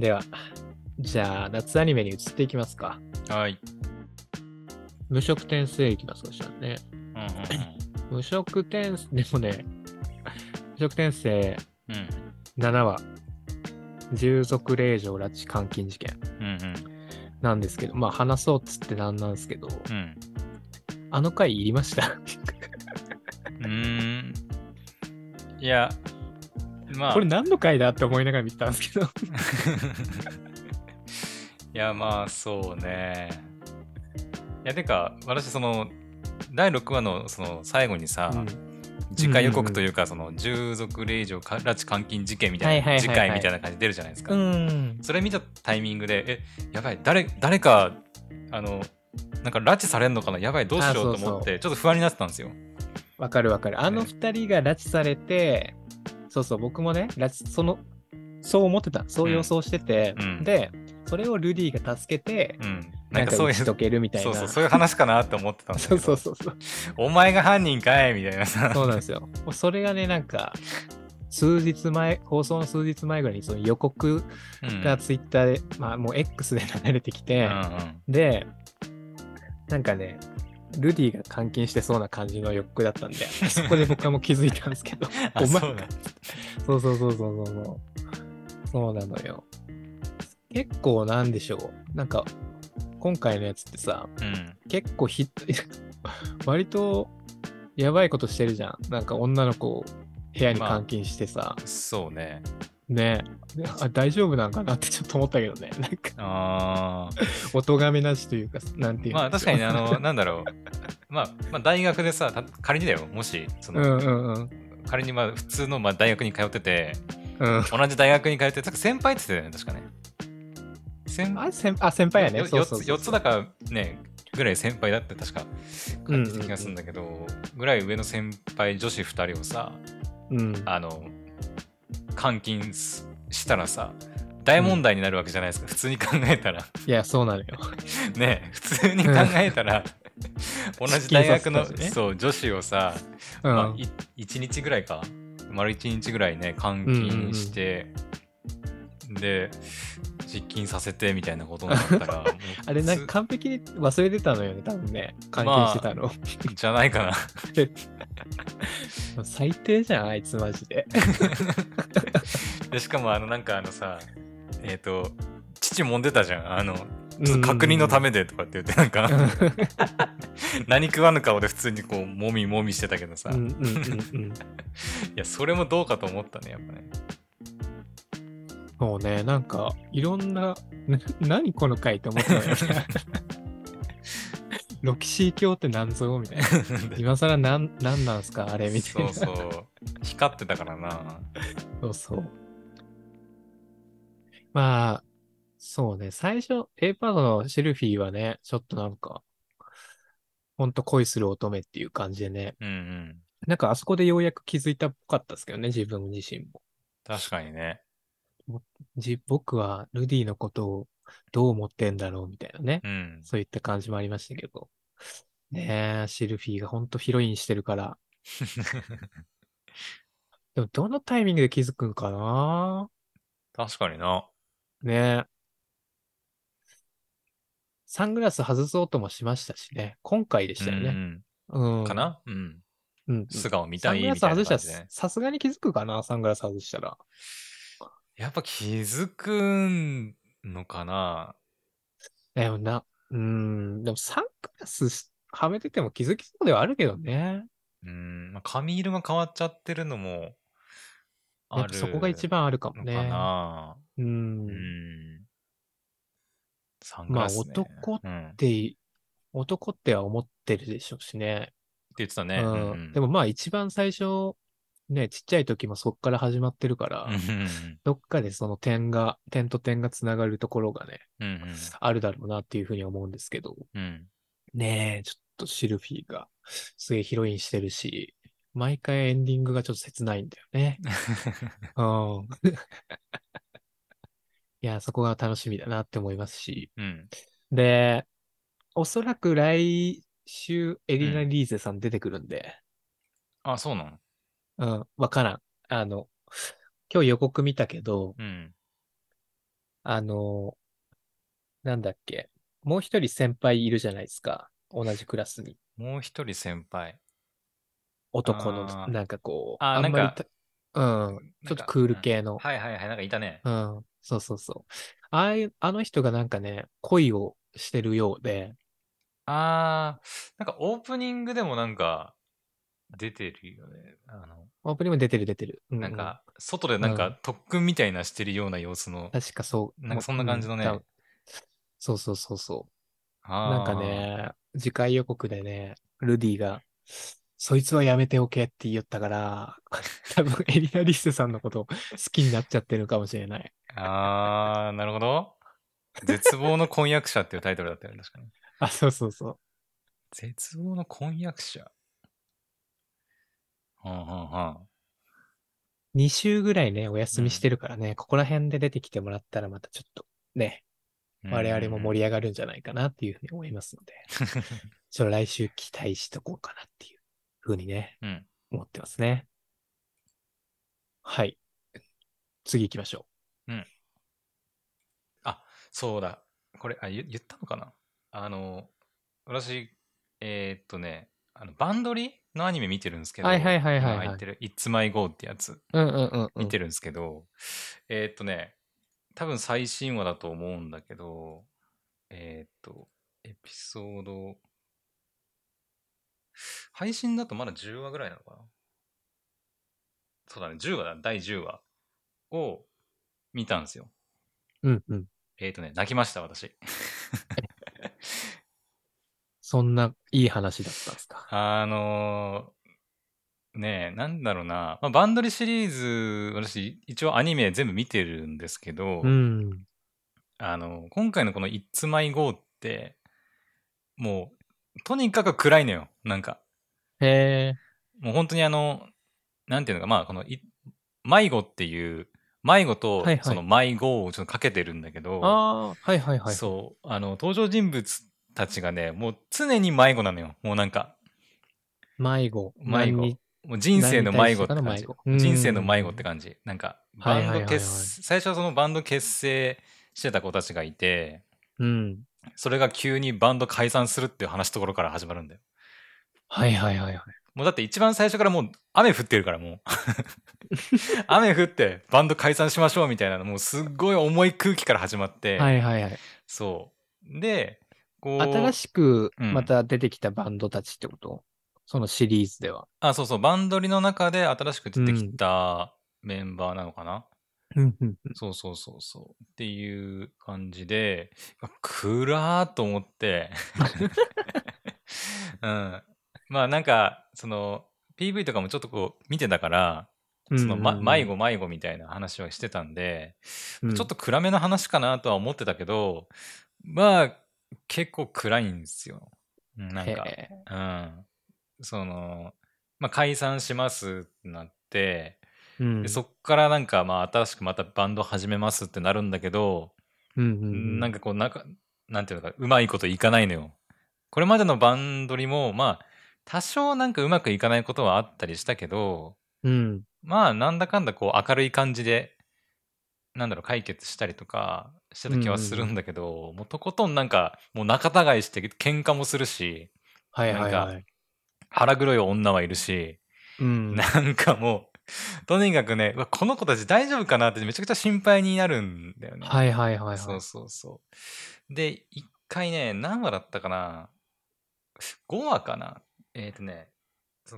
では、じゃあ、夏アニメに移っていきますか。はい。無色転生いきますか、じゃあね。うんうん無色転生、でもね、無色転生うん。うん7話、従属令状拉致監禁事件うんなんですけど、まあ話そうっつってなんなんですけど、うん。あの回いりました？うん。いや、まあ。これ何の回だって思いながら見てたんですけど。いや、まあ、そうね。いや、てか、私、その、第6話のその最後にさ、うん次回予告というか、その従属令状か拉致監禁事件みたいな、次回みたいな感じで出るじゃないですか。ん。それ見たタイミングで、え、やばい、誰、誰か、あの、なんか拉致されんのかな？やばい、どうしようと思って、ちょっと不安になってたんですよ。わかるわかる。あの二人が拉致されて、そうそう、僕もね、その、そう思ってた。そう予想してて、うんで、それをルディが助けて、うん。なんんかそういう、解けるみたいな。そうそう、そういう話かなって思ってたんですけそうど、そうそうそう。お前が犯人かいみたいなさ。そうなんですよ。それがね、なんか、数日前、放送の数日前ぐらいにその予告うんがツイッターで、まあもう X で流れてきて、うんうんで、なんかね、ルディが監禁してそうな感じの予告だったんで、そこで僕はもう気づいたんですけど、あお前そうだそうそうそうそうそうそう。そうなのよ。結構なんでしょう。なんか、今回のやつってさ、うん。結構ひ、割とやばいことしてるじゃん。なんか女の子を部屋に監禁してさ、そうね。ねあ大丈夫なんかなってちょっと思ったけどね。なんか、あお咎めなしというか、なんていうあ。まあ確かにね、あの、の、なんだろう。まあ、まあ、大学でさ、た仮にだよ、もし、その、うんうんうん。仮にまあ普通のまあ大学に通ってて、うん。同じ大学に通ってて、先輩って言ってたよね、確かね。先あ、先あ先輩やね。よそうそうそう4つだからね、ぐらい先輩だって確か感じた気がするんだけど、ぐらい上の先輩女子2人をさ、うん。あの、監禁すしたらさ、大問題になるわけじゃないですか、普通に考えたら。いや、そうなのよ。ね普通に考えたら、同じ大学の、ねそう女子をさ、うん。まあ、い1日ぐらいか丸1日ぐらいね監禁して、で実禁させてみたいなことになったら あれ、なん普か完璧に忘れてたのよね、多分ね。監禁してたの。通じゃないかな 最低じゃん、あいつマジで。でしかもあのなんかあのさえっ、と父揉んでたじゃんあの確認のためでとかって言ってなんか何食わぬ顔で普通にこうもみもみしてたけどさ、い。やそれもどうかと思ったねやっぱねもうね、なんか、いろんな、な何この回って思ったのよね。ロキシー教って何ぞみたいな。今更なん、なんなんすかあれみたいな。そうそう光ってたからなそうそう。まあ、そうね、最初、A パートのシェルフィーはね、ちょっとなんか、ほんと恋する乙女っていう感じでね、うんうんなんかあそこでようやく気づいたっぽかったですけどね、自分自身も。確かにねじ僕はルディのことをどう思ってんだろうみたいなね、うんそういった感じもありましたけど。ねえ、シルフィーがほんとヒロインしてるから。でもどのタイミングで気づくんかな？確かにな。ねえ。サングラス外そうともしましたしね。今回でしたよね。うんうん。うんかな？うん。うんうん。素顔見サングラたいみたいス外したらな感じでね。さすがに気づくかな？サングラス外したら。やっぱ気づくのかな？でもな、うん。でもサングラスはめてても気づきそうではあるけどね。うん。まあ、髪色が変わっちゃってるのもやあるっぱそこが一番あるかもね。のかな？う。うんん。サングラス、ね。まあ男っうん。男っては思ってるでしょうしね。言ってたね。うんでもまあ一番最初、ね、ちっちゃい時もそっから始まってるから、どっかでその点が、点と点がつながるところがね、うんうんあるだろうなっていうふうに思うんですけど、うん。ねえ、ちょっとシルフィーがすげえヒロインしてるし、毎回エンディングがちょっと切ないんだよね。うん。いや、そこが楽しみだなって思いますし。うん。で、おそらく来週エリナ・リーゼさん出てくるんで、あ、そうなの？うん、わからん。あの、今日予告見たけど、うん。あの、なんだっけ。もう一人先輩いるじゃないですか。同じクラスに。もう一人先輩。男のなんかこう、あんまりうん、ちょっとクール系の。はいはいはい、なんかいたね。うん、そうそうそう。ああいう、あの人がなんかね、恋をしてるようで、あー、なんかオープニングでもなんか出てるよね。あの、オープニングも出てる出てる。なんか、外でなんうんか特訓みたいなしてるような様子の。確かそう。なんかそんな感じのねうん多分そうそうそうそう。なんか。ね、次回予告でね、ルディが、そいつはやめておけって言ったから、多分エリナ・リッセさんのこと好きになっちゃってるかもしれない。あー、なるほど。絶望の婚約者っていうタイトルだったよね、確かに。あ、そうそうそう。絶望の婚約者。はんはんはん。2週ぐらいね、お休みしてるからね、ここら辺で出てきてもらったらまたちょっとね、我々も盛り上がるんじゃないかなっていうふうに思いますので、ちょっと来週期待しとこうかなっていうふうにね、うん。思ってますね。はい。次行きましょそうだ。これ、あ、言言ったのかな？あの、私、えーっとね、あのバンドリのアニメ見てるんですけど、はいはいはいはいはい今入ってる It's My Go ってやつう。うんうんうん、うん。見てるんですけど、えーっとね、多分最新話だと思うんだけど、えーっと、エピソード、配信だとまだ10話ぐらいなのかな？そうだね、10話だ、第10話を見たんですよ。うんうん。えーっとね、泣きました、私。そんないい話だったんですか？あのーねえ、なんだろうな、まあ、バンドリシリーズ、私、一応アニメ全部見てるんですけど、うん。あの、今回のこの It's My Go って、もう、とにかく暗いのよ、なんか。へえ。もう本当にあの、なんていうのか、まあ、このい、迷子っていう、迷子とはいはいその迷子をちょっとかけてるんだけど、ああ、はいはいはい。そう、あの、登場人物たちがね、もう常に迷子なのよ。もうなんか、迷子。迷子もう人生の迷子って感じ人生の迷子って感じ。なんか、バンドはいはいはい最初はそのバンド結成してた子たちがいて、うん。それが急にバンド解散するっていう話ところから始まるんだよ。はいはいはいはい。もうだって一番最初からもう雨降ってるからもう。雨降ってバンド解散しましょうみたいなのもうすっごい重い空気から始まって、はいはいはい。そう。で、新しくうん。また出てきたバンドたちってこと、そのシリーズでは。あ、そうそう、バンドリの中で新しく出てきたメンバーなのかな、うんうんうん。そうそうそうそう。っていう感じで、暗ーと思って、うん。まあなんか、その、PV とかもちょっとこう見てたから、その、ま、迷子迷子みたいな話はしてたんで、うん。ちょっと暗めの話かなとは思ってたけど、まあ、結構暗いんですよ。うんなんか、うん。その、まあ解散しますってなって、うんでそっからなんかまあ新しくまたバンド始めますってなるんだけど、うんうんうんなんかこうなんかなんていうのかうまいこといかないのよ。これまでのバンドリもまあ多少なんかうまくいかないことはあったりしたけどうん。まあなんだかんだこう明るい感じでなんだろう解決したりとかしてた気はするんだけど、もうとことんなんかもう仲違いして喧嘩もするしはいはいなはい。腹黒い女はいるし、うん。なんかもう、とにかくね、この子たち大丈夫かなってめちゃくちゃ心配になるんだよね。はいはいはいはい。そうそうそう。で、一回ね、何話だったかな ?5 話かな？えっ、とね、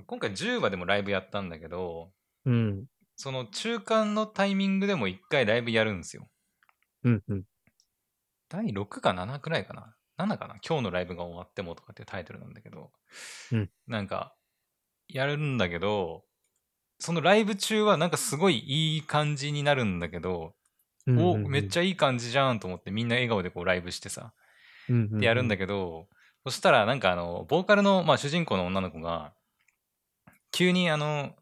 今回10話でもライブやったんだけど、うん。その中間のタイミングでも一回ライブやるんですよ。うんうん。第6か7くらいかな ?7 かな？今日のライブが終わってもとかっていうタイトルなんだけど、うん。なんか、やるんだけど、そのライブ中はなんかすごいいい感じになるんだけど、お、めっちゃゃいい感じじゃんと思ってみんな笑顔でこうライブしてさ、でやるんだけけど、そしたらなんかあの、ボーカルの、まあ主人公の女の子が、急にあの、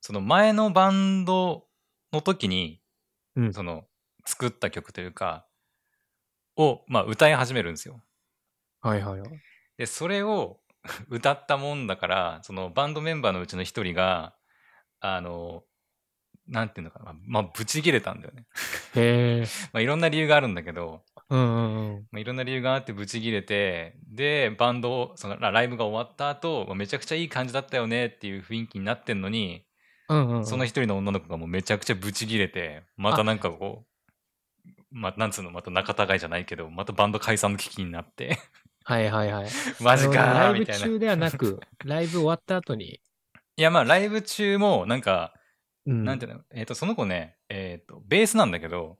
その前のバンドの時に、うん。その作った曲というか、を、まあ歌い始めるんですよ。ど。はいはいはい。で、それを 歌ったもんだから、そのバンドメンバーのうちの一人が、あの、なんていうのかな、まあ、ブチ切れたんだよね。へえ。まあ、いろんな理由があるんだけど、うんうんうん。まあ、いろんな理由があってブチ切れて、で、バンドを、そのラライブが終わった後、まあめちゃくちゃいい感じだったよねっていう雰囲気になってんのに、うんうんうん。その一人の女の子がもうめちゃくちゃブチ切れて、またなんかこう、まあ、なんつうの、また仲違いじゃないけど、またバンド解散の危機になって、はいはいはい。マジかライブ中ではなく、ライブ終わった後に、や、まあ、ライブ中も、なんか、うん。なんていうの、えっ、と、その子ね、えっ、と、ベースなんだけど、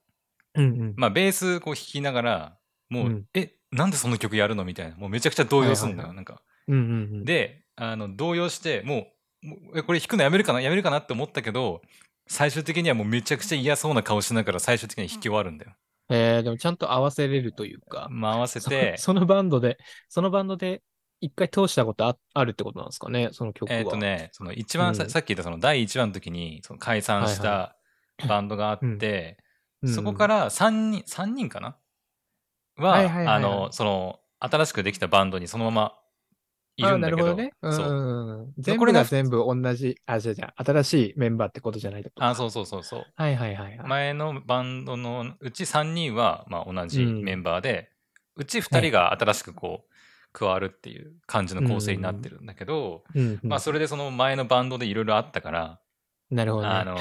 うんうん。まあ、ベースこう弾きながら、もう、うんえ、なんでその曲やるのみたいな。もうめちゃくちゃ動揺するんだよ、はいはいなんか。うんうんうん。、で、あの、動揺して、もう、これ弾くのやめるかなやめるかなって思ったけど、最終的にはもうめちゃくちゃ嫌そうな顔しながら最終的には弾き終わるんだよ。えー、でもちゃんと合わせれるというか、まあ、合わせそて、そのバンドで、そのバンドで一回通したことああるってことなんですかね、その曲は。えっ、とね、その一番さ,、うん。さっき言ったその第1話の時にその解散しはいたバンドがあって、うん、そこから3人、三人かな？は、はいはいはいはい。あの、その、新しくできたバンドにそのままいあるんだけど、なるほどね。うんそう。うんうん。全これが部が全部同じ、あ、じゃあじゃあ新しいメンバーってことじゃないってことかあ、そうそうそうそう。はいはいはいはい。前のバンドのうち3人は、まあ、同じうんメンバーで、うち2人が新しくこう、加わるっていう感じの構成になってるんだけど、うんうんまあ、それでその前のバンドでいろいろあったから、なるほどね。あの、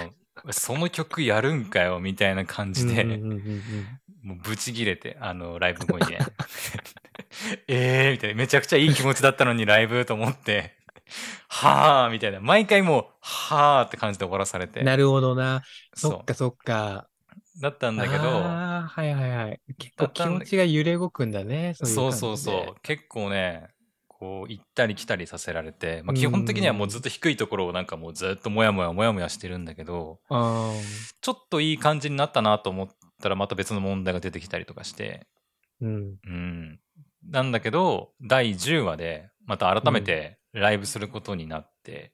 その曲やるんかよ、みたいな感じで、うんうんうんうんもうブチギレて、あの、ライブ後にね。えーみたいな。めちゃくちゃいい気持ちだったのにライブと思って、はーみたいな。毎回もう、はーって感じで終わらされて。なるほどな。そそっかそっか。う。だったんだけど、ああ、はいはいはい。結構気持ちが揺れ動くんだね。そうそうそうそう。結構ね、こう、行ったり来たりさせられて、まあ、うん基本的にはもうずっと低いところをなんかもうずっともやもやもやもやしてるんだけど、あちょっといい感じになったなと思ったらまた別の問題が出てきたりとかして、ーうん。うん。なんだけど、第10話でまた改めてライブすることになって、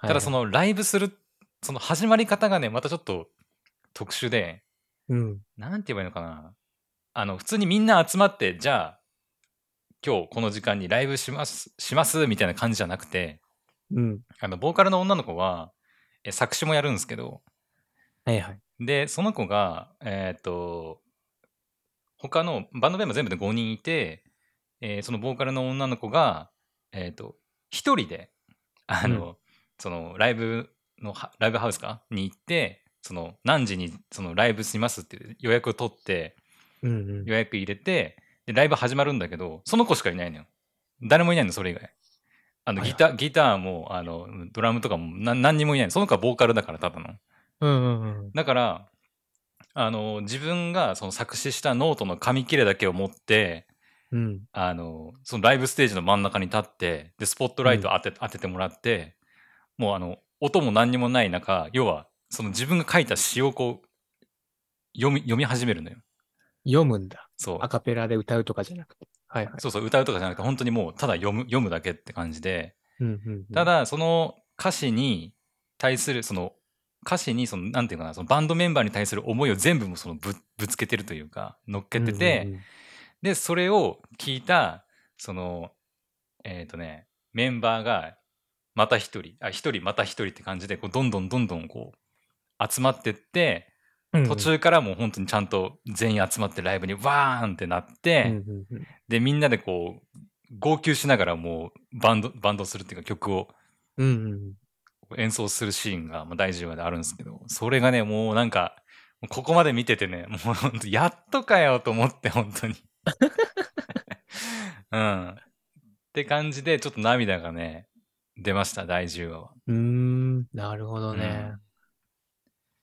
ただその、のライブする、その始まり方がね、またちょっと特殊で、うん。なんて言えばいいのかな。あの、普通にみんな集まって、じゃあ、今日この時間にライブします、します、みたいな感じじゃなくて、うん。あの、ボーカルの女の子は、え作詞もやるんですけど、はいはい。で、その子が、えっ、と、他のバンドメンバー全部で5人いて、えーそのボーカルの女の子が、えっ、と、一人で、あの、そのライブのは、ライブハウスか？に行って、その何時にそのライブしますっていう予約を取って、うんうん。予約入れて、で、ライブ始まるんだけど、その子しかいないのよ。誰もいないの、それ以外。あの、はいギター、ギターも、あの、ドラムとかもな何にもいないの。その子はボーカルだから、ただの。うんうんうん。だから、あの、自分がその作詞したノートの紙切れだけを持って、うん。あの、そのライブステージの真ん中に立って、で、スポットライト当て,、当ててもらって、もうあの、音も何にもない中、要は、その自分が書いた詩をこう、読み、読み始めるのよ。読むんだ。そう。アカペラで歌うとかじゃなくて。はいはい。そうそう、歌うとかじゃなくて、本当にもう、ただ読む、読むだけって感じで、うんうんうん。ただ、その歌詞に対する、その、歌詞に、その、なんていうかな、そのバンドメンバーに対する思いを全部もそのぶぶつけてるというか、乗っけてて、うんうんうんで、それを聞いた、その、えっ、とね、メンバーが、また一人、あ、一人また一人って感じで、こう、どんどんどんどんこう、集まってって、途中からもう本当にちゃんと全員集まってライブにワーンってなって、で、みんなでこう、号泣しながらもうバンド、バンドするっていうか曲を演奏するシーンがまあ第10話であるんですけど、それがね、もうなんか、ここまで見ててね、もう本当やっとかよと思って、本当に。うん。って感じで、ちょっと涙がね、出ました、第10話は。うーん、なるほどね。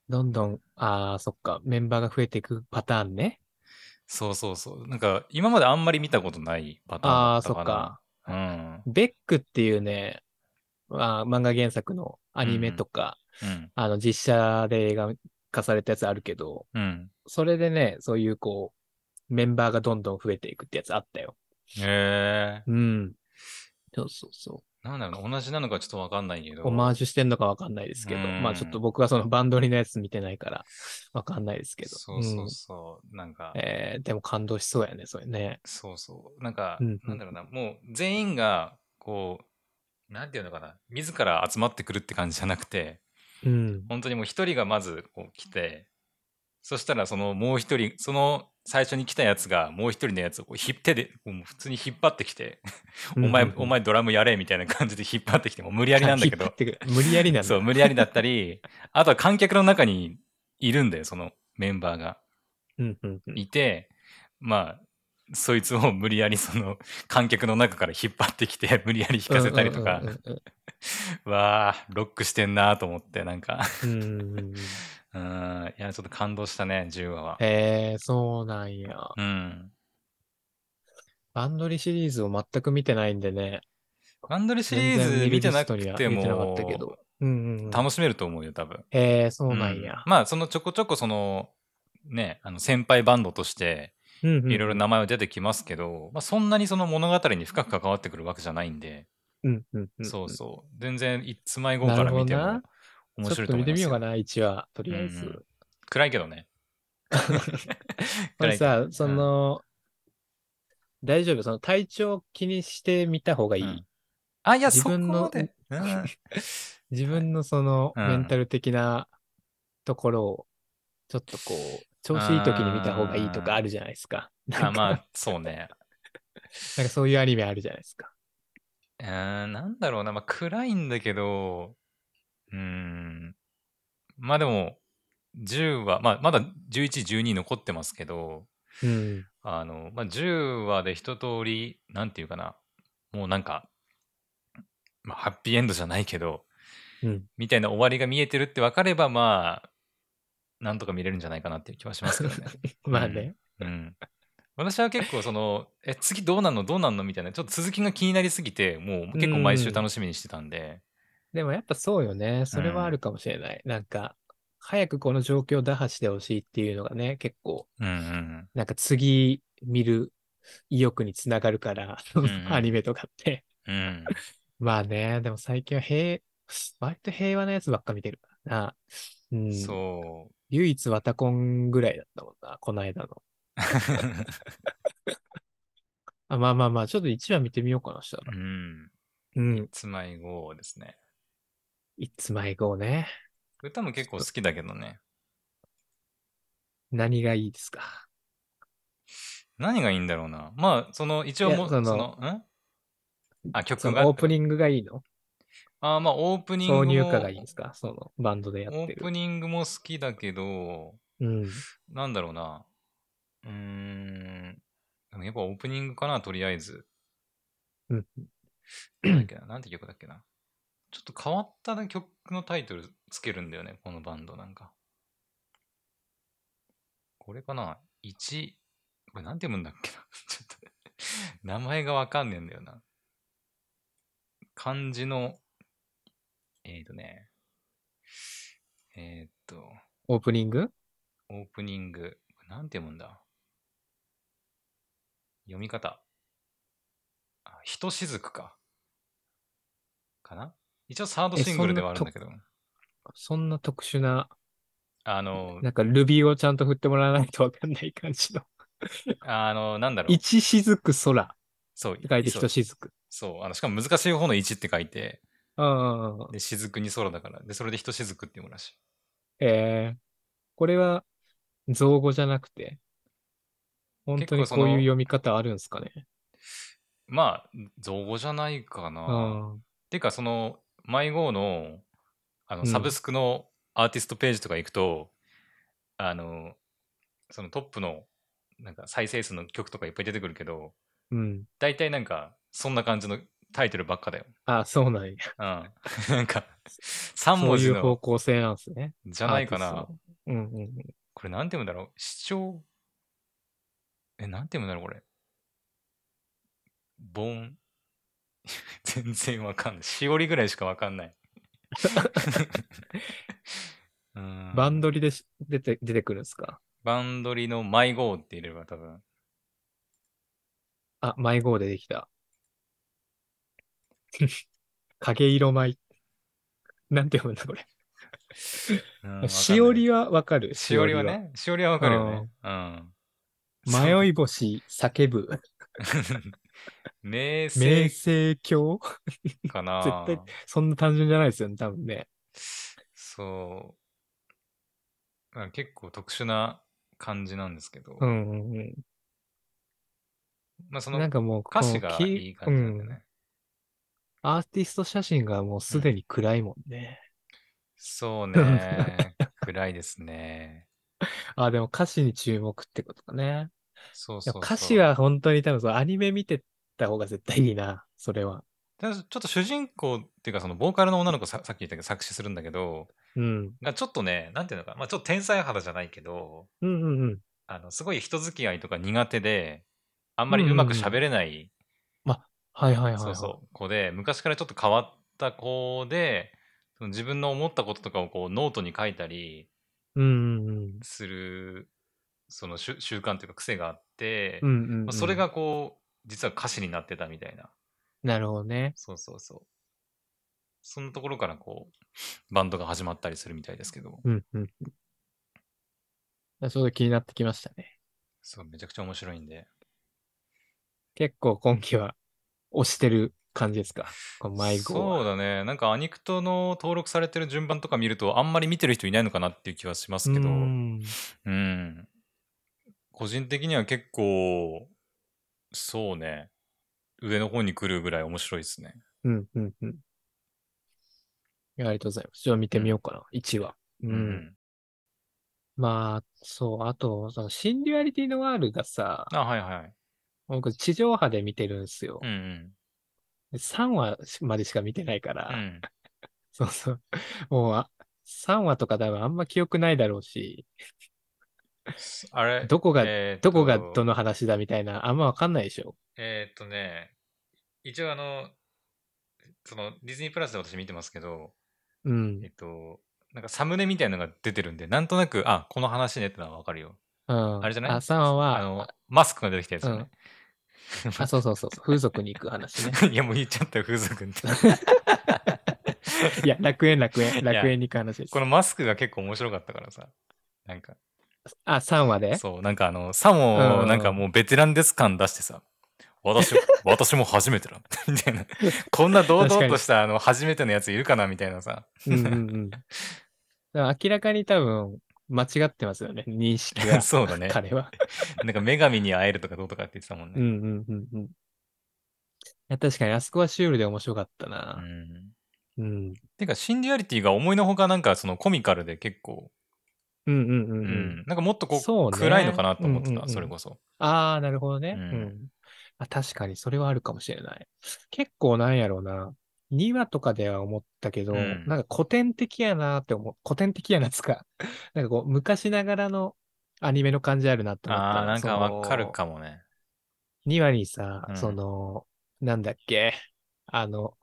どんどん、ああ、そっか、メンバーが増えていくパターンね。そうそうそう。なんか、今まであんまり見たことないパターンああ、だったかそっか。な。ベックっていうね、まあ、漫画原作のアニメとか、うん。うん。あの、実写で映画化されたやつあるけど、うん。それでね、そういうこう、メンバーがどんどん増えていくってやつあったよ。へえうん。そうそうそなんだろうな、同じなのかちょっとわかんないけど。う。オマージュしてんのかわかんないですけど、うんまあちょっと僕はそのバンドリのやつ見てないから、わかんないですけど。そうそううんそう。なんか、えーでも感動しそうやね、それね。そうそう。なんか、うんうんなんだろうな、もう全員が、こう、なんていうのかな、自ら集まってくるって感じじゃなくて、うん。本当にもう一人がまずこう来て、そしたらそのもう一人、その最初に来たやつがもう一人のやつをこう手で、普通に引っ張ってきて、お前、うんうんうんお前ドラムやれみたいな感じで引っ張ってきて、もう無理やりなんだけど無理やりなんだ。そう、無理やりだったり、あとは観客の中にいるんだよ、そのメンバーが。うんうんうん。いて、まあ、そいつを無理やりその観客の中から引っ張ってきて、無理やり弾かせたりとかうん、うんうん わあ、ロックしてんなと思って、なんか、うんうんうんうん。うん、いや、ちょっと感動したね、10話は。へえ、そうなんや。うん。バンドリシリーズを全く見てないんでね。バンドリシリーズ見てなくて入れてなかっもたけど。うんうんうん。楽しめると思うよ、多分。へえ、そうなんや。まあ、そのちょこちょこその、ね、あの先輩バンドとして、うんうんうんいろいろ名前は出てきますけど、まあ、そんなにその物語に深く関わってくるわけじゃないんで、うんうんうん。そうそう。全然、いつまい後から見てもなるほどな面白いと思いますよ。てみようかな、1話、とりあえうんうんず。暗いけどね。これさ、その、大丈夫？その体調気にしてみた方がいい。うんあ、いや、自分の 自分のその、うんメンタル的なところを、ちょっとこう、調子いい時に見た方がいいとかあるじゃないですか。あまあ、そうね。なんかそういうアニメあるじゃないですか。うーん、なんだろうな。まあ、暗いんだけど、うーん。まあでも、10話、まあ、まだ11、12残ってますけど、うん。あの、まあ、10話で一通り、なんていうかな。もうなんか、まあ、ハッピーエンドじゃないけど、うん。みたいな終わりが見えてるって分かれば、まあ、なんとか見れるんじゃないかなっていう気はしますけどね。まあね。うん。私は結構その、え、次どうなんの？どうなんの？みたいな、ちょっと続きが気になりすぎて、もう結構毎週楽しみにしてたんで、でもやっぱそうよね。それはあるかもしれない。なんか、早くこの状況を打破してほしいっていうのがね、結構、うんうん。なんか次見る意欲につながるから、んうん アニメとかって。うん。まあね、でも最近は平、割と平和なやつばっか見てるからな。うん。そ唯一ワタコンぐらいだったもんな、この間の。う。あまあまあまあ、ちょっと1話見てみようかな、したら。うん。うん。つまい号ですね。いつまい号ね。歌も結構好きだけどね。何がいいですか？何がいいんだろうな。まあ、その、一応もう、そのの、ん？あ、そ曲がのオープニングがいいの？あまあ、オープニングも。挿入歌がいいんですか？そのバンドでやオってる。ープニングも好きだけど、うん。なんだろうな。うーん。でもやっぱオープニングかな、とりあえず。うん。なんて曲だっけな。ちょっと変わったね曲のタイトルつけるんだよね、このバンドなんか。これかな ?1、これなんて読むんだっけな？ちょっと、名前がわかんねえんだよな。漢字の、えっ、ー、とね、えっ、ー、と、オープニング？オープニング。なんて読むんだ？読み方。あ、ひとしずくか。かな？一応サードシングルではあるんだけど。そんな特殊な、あの、なんかルビーをちゃんと振ってもらわないとわかんない感じの。あの、なんだろう。一雫空そう、書いて一雫。そうあのしかも難しい方の1って書いて、ああ。で、雫に空だから。で、それでひとしずくって読むらしい。えー、これは造語じゃなくて、本当にこういう読み方あるんですかね。まあ、造語じゃないかな。てか、その、迷子の、あの、うんサブスクのアーティストページとか行くと、あの、そのトップの、なんか再生数の曲とかいっぱい出てくるけど、うん。大体なんか、そんな感じのタイトルばっかだよ。あ、そうなんや。うん。なんか、3そう文字いう方の、向性なんですね。じゃないかな。うんうんうん。これなんて読むんだろう？視聴、え、なんて読むんだろうこれ。ボン？全然わかんない。しおりぐらいしかわかんない。うんバンドリでし出て、出てくるんですか？バンドリの迷子って入れれば多分。あ、迷子でできた。影色舞。なんて読むんだ、これ。うんしおりはわかる。しおりは。ね。しおりはわかるよね。うん。迷い星叫ぶ。名明声星教かな。絶対そんな単純じゃないですよね、多分ね。そう。あ結構特殊な感じなんですけど、うんうんうん。まあそのなんかもう、歌詞がいい感じなんだようんね。アーティスト写真がもうすでに暗いもんね。そうね。暗いですね。あ、でも歌詞に注目ってことかね。そうそうそう。歌詞は本当に多分そう、アニメ見てた方が絶対いいな、それは。ちょっと主人公っていうかそのボーカルの女の子ささっき言ったけど作詞するんだけど、うん。がちょっとね、なんていうのか、まあちょっと天才肌じゃないけど、うんうんうん。あの、すごい人付き合いとか苦手で、あんまりうまく喋れない、はいはいはい、はい。そうそう、子で、昔からちょっと変わった子で、その自分の思ったこととかをこうノートに書いたりうんうんうん。する、その習習慣というか癖があって、うんうん、うんまあそれ。がこう、実は歌詞になってたみたいな。なるほどね。そうそうそう。そのところからこう、バンドが始まったりするみたいですけど、うんうんうん。それ気になってきましたね。そう、めちゃくちゃ面白いんで。結構今期は押してる感じですか？この迷子は。そうだね。なんかアニクトの登録されてる順番とか見ると、あんまり見てる人いないのかなっていう気はしますけど、ううん。ん個人的には結構、そうね。上の方に来るぐらい面白いですね。うんうんうん。いやありがとうございます。じゃあ見てみようかな。1話。う。うんん。まあ、そう。あと、そのシンデュアリティのワールがさ、あ、はいはい。僕地上波で見てるんですようん。うん。で3話までしか見てないから、うん。そうそう。もうあ、3話とか多分あんま記憶ないだろうし、あれどこがえーどこがどの話だみたいな、あんまわかんないでしょ？えーっとね、一応あの、そのディズニープラスで私見てますけど、うんえっ。と、なんかサムネみたいなのが出てるんで、なんとなく、あ、この話ねってのはわかるよ。うん。あれじゃない？あ、3話は、あの、マスクが出てきたやつよね。あ、そうそうそうそう、風俗に行く話ね。いや、もう言っちゃったよ、風俗って。いや、楽園楽園、楽園に行く話ですこ。のマスクが結構面白かったからさ。なんか、あ、3話で？そう、なんかあの、さも、うんなんかもうベテランです感出してさ、私、私も初めてだ。みたいな。こんな堂々としたあの、初めてのやついるかなみたいなさ。うんうんうん。明らかに多分、間違ってますよね、認識が。そうだね。彼は。なんか女神に会えるとかどうとかって言ってたもんね。うんうんうんうん。いや、確かにあそこはシュールで面白かったうな。ん。うん。てか、シンデュアリティが思いのほかなんかそのコミカルで結構、うんうんうんう、うんん。なんかもっとこうそうね暗いのかなと思ってた、うんうんうんそれこそ。ああ、なるほどね。ううんん。あ、確かにそれはあるかもしれない。結構なんやろうな。2話とかでは思ったけど、うんなんか古典的やなって思う。古典的やなっつうか、なんかこう、昔ながらのアニメの感じあるなって思ったああ、なんかわかるも。かもね。2話にさ、うんその、なんだっけ、あの、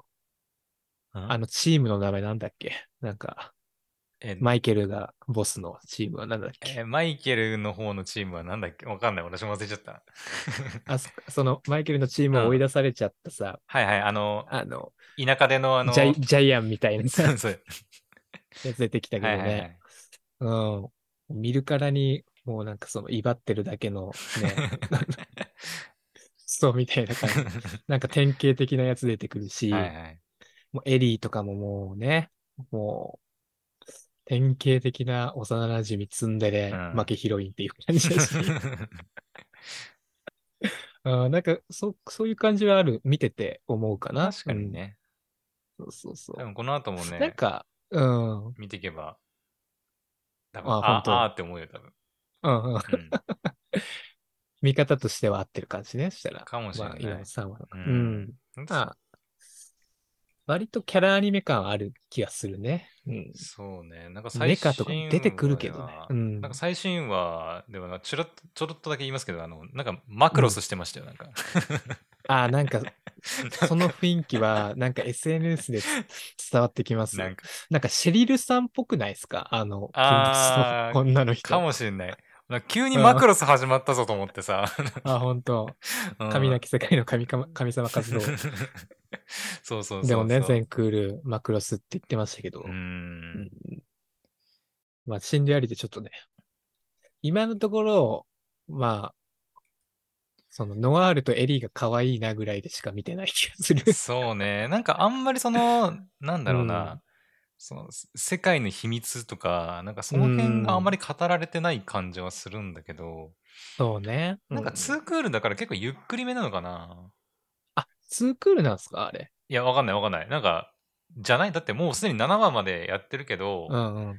うん？あのチームの名前なんだっけなんか、えマイケルがボスのチームはなんだっけ、えーマイケルの方のチームはなんだっけ？わかんない。私も忘れちゃった。あそ、そのマイケルのチームを追い出されちゃったさ、はいはい、あの、あの、田舎でのあの、ジャイジャイアンみたいなさそうやつ出てきたけどはいはいはね。い。うん。見るからに、もうなんかその威張ってるだけのね、そうみたいな感じ。なんか典型的なやつ出てくるし、はいはい。もうエリーとかももうね、もう、典型的な幼馴染ツンデレ、うん負けヒロインっていう感じだし、あーなんかそ、そういう感じはある、見てて思うかな。確かにね。うん。そうそうそう。多分この後もなんね、か、うん。うん見ていけば、多分ああ本当あーって思うよ、多分。うん。うん 見方としては合ってる感じね、したら。かもしれないまあ、今の3話の。ううんん。まあ、割とキャラアニメ感ある気がするね。うん。そうね。なんかメ最新カとか出てくるけどねうんなんか最新話ではなちょろっと、ちょろっとだけ言いますけど、あの、なんかマクロスしてましたよ、なんか。ああ、なんか、その雰囲気は、なんか SNS で伝わってきます。なんか、なんかシェリルさんっぽくないですか？あの、あの女の人。かもしれない。急にマクロス始まったぞと思ってさ。あ、本当うん神なき世界の神か神様活動。そうそうそう。でもね、全クール、マクロスって言ってましたけど。う。うんんまあ、シンデュアリティちょっとね、今のところ、まあ、そのノワールとエリーが可愛いなぐらいでしか見てない気がする。そうね。なんかあんまりその、なんだろうな。うんそのす世界の秘密とか、なんかその辺があんまり語られてない感じはするんだけど、そうね。なんかうん2クールだから結構ゆっくりめなのかな。あ、ツークールなんですか？あれ。いや、わかんないわかんない。なんか、じゃない？だってもうすでに7話までやってるけど、うんうん。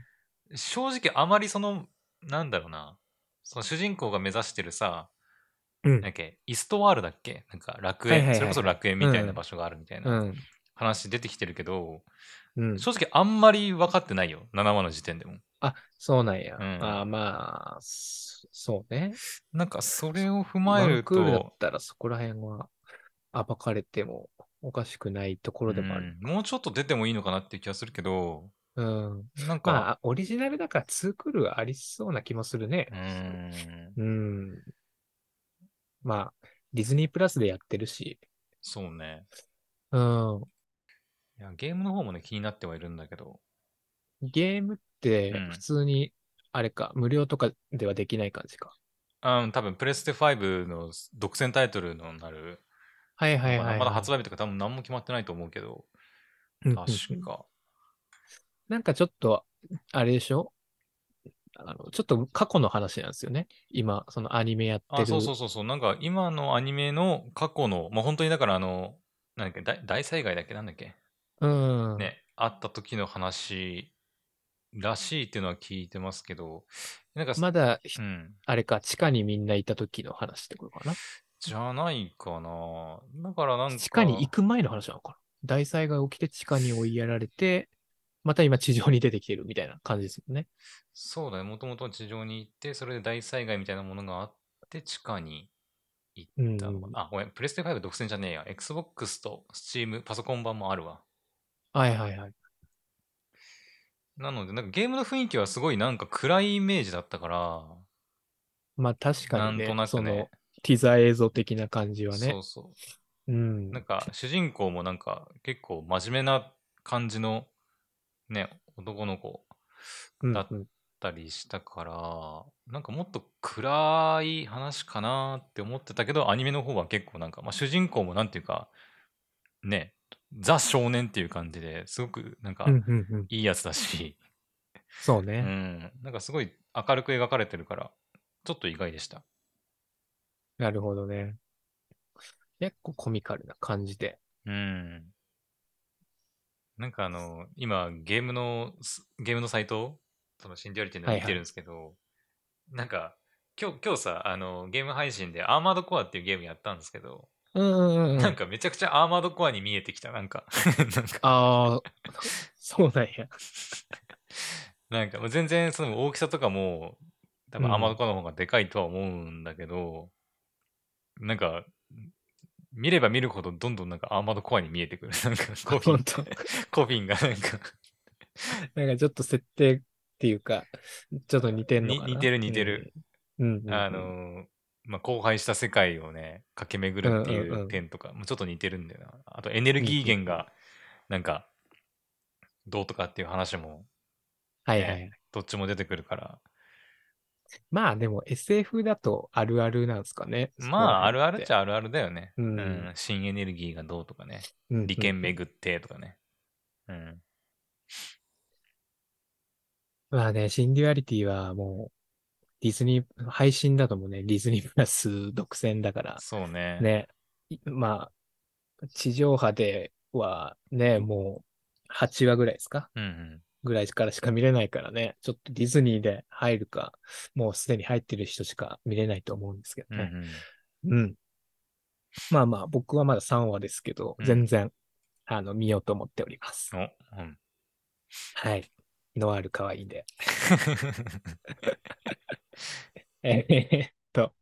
正直あまりその、なんだろうな、その主人公が目指してるさ、うんなんだっけ、イストワールだっけ？なんか楽園、はいはいはいはいそれこそ楽園みたいなうん場所があるみたいう。なん話出てきてるけど、うん。正直あんまり分かってないよ。7話の時点でも。あ、そうなんや。うんあまあ、そそうね。なんかそれを踏まえるワンクールだっと、たらそこら辺は暴かれてもおかしくないところでもある。うんもうちょっと出てもいいのかなっていう気がするけど、うん。なんか、まあ、オリジナルだからツークールはありそうな気もするねう。ん、うん。まあ、ディズニープラスでやってるし。そうね。うん。いやゲームの方もね、気になってはいるんだけど、ゲームってうん普通に、あれか、無料とかではできない感じか。うん、多分プレステ5の独占タイトルのなる、はいはいはい、はい。まだ発売日とか多分何も決まってないと思うけど、確か。なんかちょっと、あれでしょ？あの、ちょっと過去の話なんですよね。今、そのアニメやってる。あ、そうそうそうそう。なんか今のアニメの過去の、まあ本当にだからあの、なんだっけ、大大災害だっけ？なんだっけ？うん。ね、あった時の話らしいっていうのは聞いてますけど、なんか、まだ、ひうん。あれか、地下にみんないた時の話ってことかな？じゃないかな。だからなんか、地下に行く前の話なのかな。大災害起きて地下に追いやられて、また今地上に出てきてるみたいな感じですよね。そうだね。もともと地上に行って、それで大災害みたいなものがあって、地下に行ったのかな。あ、ごめん、プレステ5独占じゃねえや。Xbox と Steam、パソコン版もあるわ。はいはいはい。なので、なんかゲームの雰囲気はすごいなんか暗いイメージだったから、まあ確かにね、なんとなくね、ティザー映像的な感じはね。そうそう。うん。なんか主人公もなんか結構真面目な感じのね、男の子だっうんうんたりしたから、なんかもっと暗い話かなって思ってたけど、アニメの方は結構なんか、まあ、主人公もなんていうか、ね、ザ少年っていう感じですごくなんかうんうんうん。いいやつだし、そうね。うん、なんかすごい明るく描かれてるから、ちょっと意外でした。なるほどね。結構コミカルな感じで。うん。なんかあの、今、ゲームのす、ゲームのサイト、そのシンデュアリティの見てるんですけど、なんか、今日、今日さ、あの、ゲーム配信でアーマードコアっていうゲームやったんですけど、うんうんうん。なんかめちゃくちゃアーマードコアに見えてきた、なんか。なんか、ああ、そうなんや。なんかもう全然その大きさとかも、多分うんアーマードコアの方がでかいとは思うんだけど、なんか、見れば見るほどどんどんなんかアーマードコアに見えてくる。なんかコフィン。コフィンがなんかなんかちょっと設定っていうか、ちょっと似てんのか似てる似てる。うん。うんあ、の、まあ、荒廃した世界をね、駆け巡るっていう点とか、もうちょっと似てるんだよな。あとエネルギー源が、なんか、どうとかっていう話も、はいはいはい。ねどっちも出てくるから。まあでも SF だとあるあるなんですかね。まあ、あるあるっちゃ。ゃあるあるだよね。うん新エネルギーがどうとかね。うんうん利権巡ってとかね。うん。まあね、シンデュアリティはもう、ディズニー、配信だともね、ディズニープラス独占だから、そうね。ね、いまあ、地上波ではね、もう、8話ぐらいですかうんうん。ぐらいからしか見れないからね、ちょっとディズニーで入るか、もうすでに入ってる人しか見れないと思うんですけどうんね。うん。うん。まあまあ、僕はまだ3話ですけど、うん全然、あの、見ようと思っております。お、うん。はい。ノワール可愛いんで。えーっと。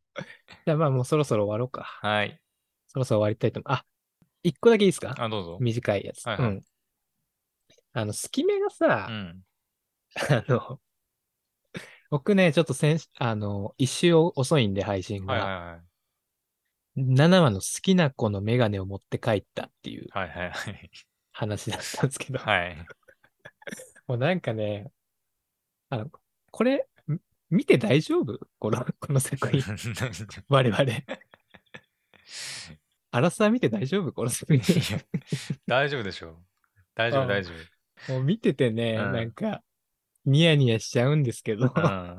じゃあまあもうそろそろ終わろうか。はい。そろそろ終わりたいと思う。あ、一個だけいいですか？あ、どうぞ。短いやつ。はいはいうん。あの、隙間がさ、うん。あの、僕ね、ちょっと先週、あの、一周遅いんで配信が、はいはいはい。7話の好きな子のメガネを持って帰ったっていうはいはいはい。話だったんですけど、はい。もうなんかね、あの、これ、ん見て大丈夫？この、この作品。我々。アラサー見て大丈夫？この作品。大丈夫でしょう。大丈あ夫大丈夫。もう見ててね、うんなんか、ニヤニヤしちゃうんですけど、うん。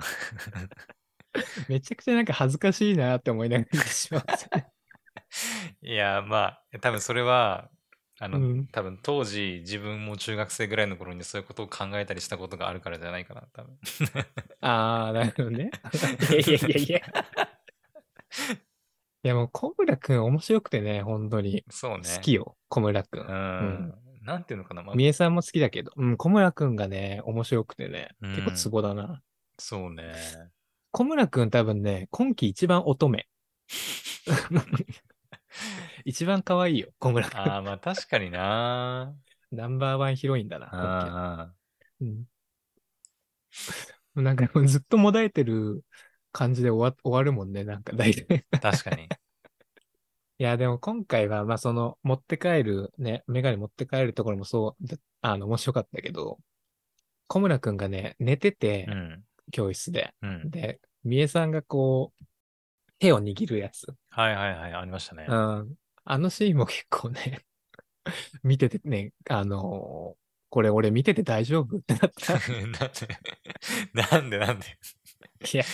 めちゃくちゃなんか恥ずかしいなって思いながら見てしまうんですよね。いや、まあ、多分それは、あの、うん多分当時自分も中学生ぐらいの頃にそういうことを考えたりしたことがあるからじゃないかな、多分。あー、なるほどね。いやいやいやいや。いやもう小村くん面白くてね、本当に。そうね。好きよ、小村くん。うん。なんていうのかな、まあみえさんも好きだけど、うん、小村くんがね、面白くてね、うん結構ツボだな。そうね。小村くん多分ね、今季一番乙女。一番可愛いよ、小村くん。ああ、まあ確かにな。ナンバーワンヒロインだな、うん。なんかずっともだえてる感じで終わ終わるもんね、なんか大体。あ、確かに。いや、でも今回は、まあその、持って帰る、ね、メガネ持って帰るところもそう、であの、面白かったけど、小村くんがね、寝てて、うん。教室で。うん。で、みえさんがこう、手を握るやつ。はいはいはい、ありましたねう。ん。あのシーンも結構ね、見ててね、あのーこれ俺見てて大丈夫ってなった。なんでなんでなんでいや、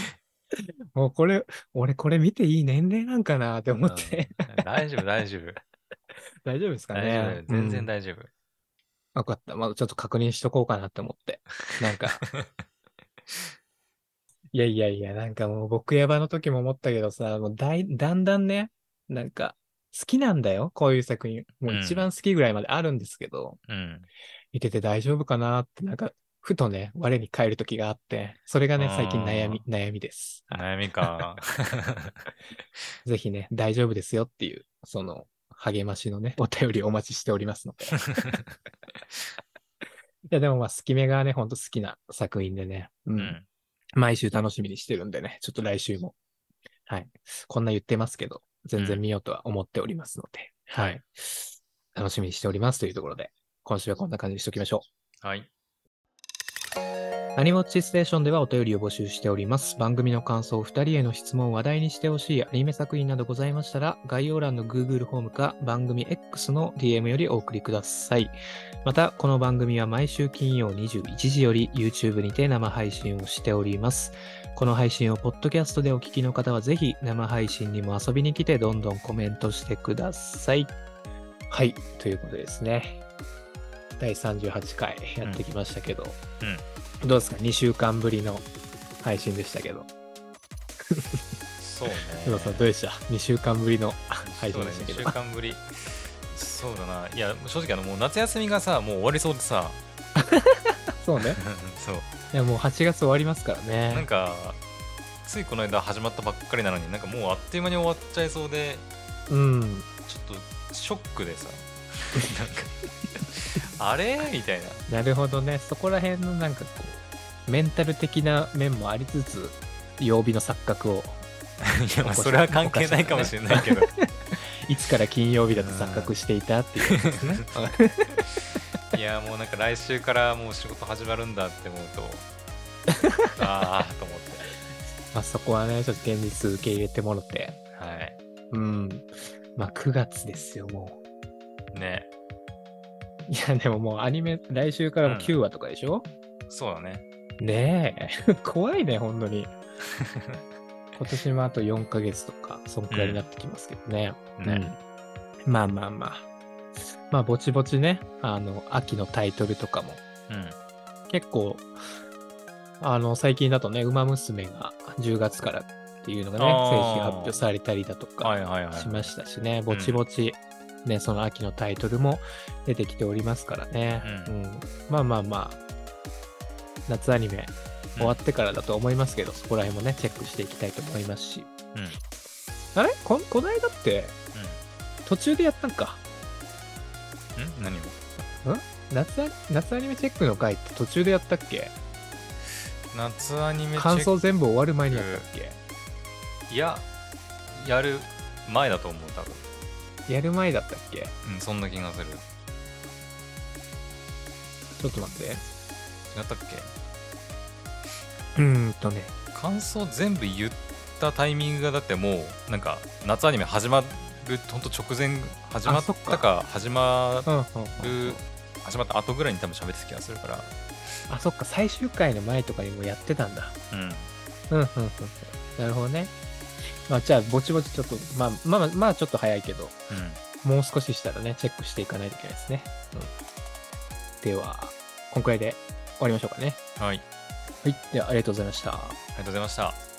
もうこれ、俺これ見ていい年齢なんかなって思って。うん大丈夫大丈夫。大丈夫ですかね。全然うん大丈夫。わかった。まあちょっと確認しとこうかなって思って。なんか、いやいやいや、なんかもう僕ヤバの時も思ったけどさ、もうだい、だんだんね、なんか、好きなんだよ、こういう作品。もう一番好きぐらいまであるんですけど、うん。見てて大丈夫かなって、なんか、ふとね、我に返る時があって、それがね、最近悩み、悩みです。悩みか。ぜひね、大丈夫ですよっていう、その、励ましのね、お便りお待ちしておりますので。いや、でもまあ、好き目がね、ほんと好きな作品でね、う。うんん。毎週楽しみにしてるんでね、ちょっと来週も、はい。こんな言ってますけど、全然見ようとは思っておりますので、うんはい。楽しみにしておりますというところで、今週はこんな感じにしときましょう。はい。アニモッチステーションではお便りを募集しております。番組の感想、二人への質問、話題にしてほしいアニメ作品などございましたら、概要欄の Google フォームか番組 X の DM よりお送りください。また、この番組は毎週金曜21時より YouTube にて生配信をしております。この配信をポッドキャストでお聞きの方は、ぜひ生配信にも遊びに来て、どんどんコメントしてください。はい、ということでですね。第38回やってきましたけど、うんどうですか ?2 週間ぶりの配信でしたけど。そうね。須藤さんどうでした ?2 週間ぶりの配そうね2信でしたけど。週間ぶり。そうだな。いや、正直あの、もう夏休みがさ、もう終わりそうでさ。そうね。そう。いやもう8月終わりますからね。なんか、ついこの間始まったばっかりなのになんかもうあっという間に終わっちゃいそうで、うん。ちょっとショックでさ。なんか、あれ？みたいな。なるほどね。そこら辺のなんかこう、メンタル的な面もありつつ、曜日の錯覚を、いや、まあそれは関係ないかもしれないけど。いつから金曜日だと錯覚していたっていうね。いや、もうなんか来週からもう仕事始まるんだって思うと、ああと思って。まあそこはね、ちょっと現実受け入れてもろて。はい。うん。まあ9月ですよ、もね。う。いや、でももうアニメ、来週からも9話とかでしょ、そうだね。ねえ。怖いね、本当に。今年もあと4ヶ月とか、そんくらいになってきますけどね。ね。うんまあまあまあ。まあ、ぼちぼちね、あの、秋のタイトルとかも、うん。結構、あの、最近だとね、馬娘が10月からっていうのがね、あー正式発表されたりだとかはいはいはい。しましたしね、ぼちぼち、ね、その秋のタイトルも出てきておりますからね。ううんまあまあまあ、夏アニメ終わってからだと思いますけど、そこら辺もね、チェックしていきたいと思いますし。うん。うん。あれ？ここないだって、途中でやったんか？ん？何を？夏ア夏アニメチェックの回って途中でやったっけ？夏アニメチェック感想全部終わる前にやったっけ？いや、やる前だと思う、多分。やる前だったっけ？うん、そんな気がする。ちょっと待って。違ったっうーんとね。け感想全部言ったタイミングがだってもう、なんか、夏アニメ始まる、ほんと直前、始まったか、始まる始まった後ぐらいに多分喋ってた気がするからあ、そっか、最終回の前とかにもやってたんだ。うんうん、うん、うん。なるほどね。まあ、じゃあ、ぼちぼちちょっと、まあ、まあ、まあ、ちょっと早いけど、うんもう少ししたらね、チェックしていかないといけないですね。うん。では、こんくらいで終わりましょうかね。はいはい。では、ありがとうございました。ありがとうございました